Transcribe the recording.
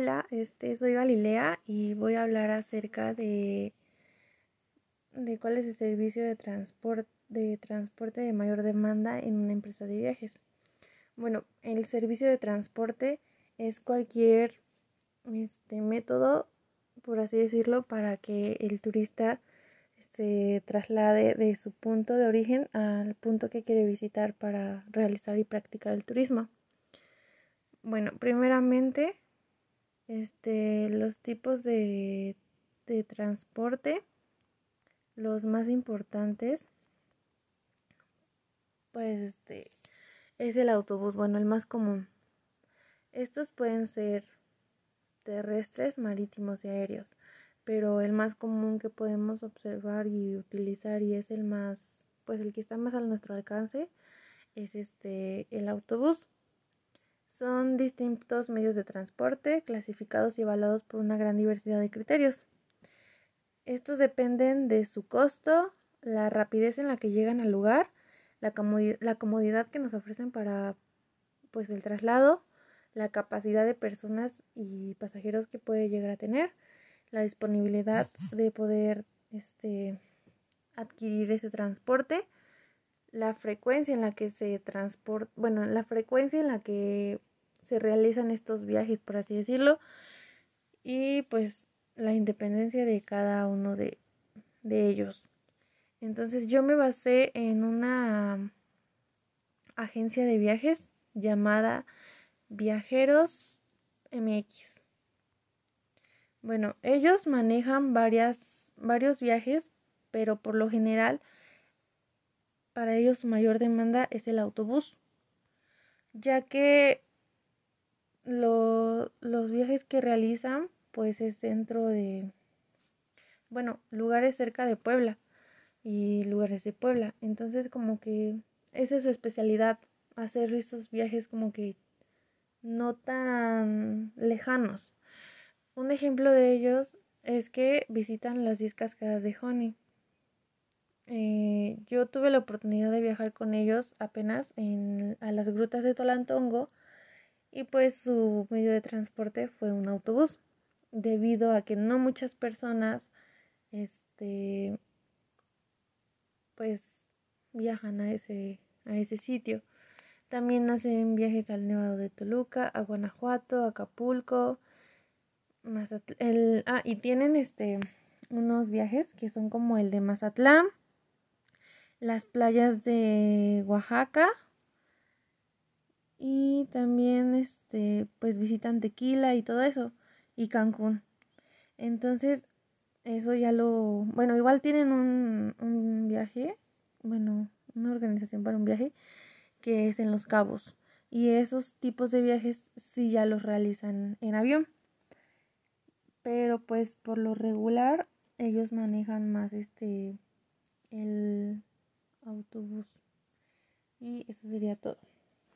Hola, este soy Galilea y voy a hablar acerca de, cuál es el servicio de transporte de transporte de mayor demanda en una empresa de viajes. Bueno, el servicio de transporte es cualquier este método, por así decirlo, para que el turista se traslade de su punto de origen al punto que quiere visitar para realizar y practicar el turismo. Bueno, primeramente este, los tipos de, de transporte, los más importantes, pues este, es el autobús, bueno, el más común. Estos pueden ser terrestres, marítimos y aéreos, pero el más común que podemos observar y utilizar y es el más, pues el que está más a nuestro alcance es este el autobús. Son distintos medios de transporte clasificados y evaluados por una gran diversidad de criterios. Estos dependen de su costo, la rapidez en la que llegan al lugar, la, comodidad, que nos ofrecen para pues el traslado, la capacidad de personas y pasajeros que puede llegar a tener, la disponibilidad de poder este, adquirir ese transporte, la frecuencia en la que se transporta, bueno, la frecuencia en la que se realizan estos viajes, por así decirlo, y pues la independencia de cada uno de, de ellos. Entonces yo me basé en una agencia de viajes llamada Viajeros MX. Bueno, ellos manejan varias, varios viajes, pero por lo general para ellos su mayor demanda es el autobús, ya que los viajes que realizan pues es dentro de, bueno, lugares cerca de Puebla y lugares de Puebla. Entonces como que esa es su especialidad, hacer estos viajes como que no tan lejanos. Un ejemplo de ellos es que visitan las 10 cascadas de Honey. Eh, yo tuve la oportunidad de viajar con ellos apenas en, a las grutas de Tolantongo y pues su medio de transporte fue un autobús debido a que no muchas personas este pues viajan a ese a ese sitio. También hacen viajes al Nevado de Toluca a Guanajuato Acapulco el, ah y tienen este unos viajes que son como el de Mazatlán las playas de Oaxaca y también este pues visitan Tequila y todo eso y Cancún. Entonces, eso ya lo, bueno, igual tienen un, un viaje, bueno, una organización para un viaje que es en Los Cabos y esos tipos de viajes sí ya los realizan en avión. Pero pues por lo regular ellos manejan más este el autobús. Y eso sería todo.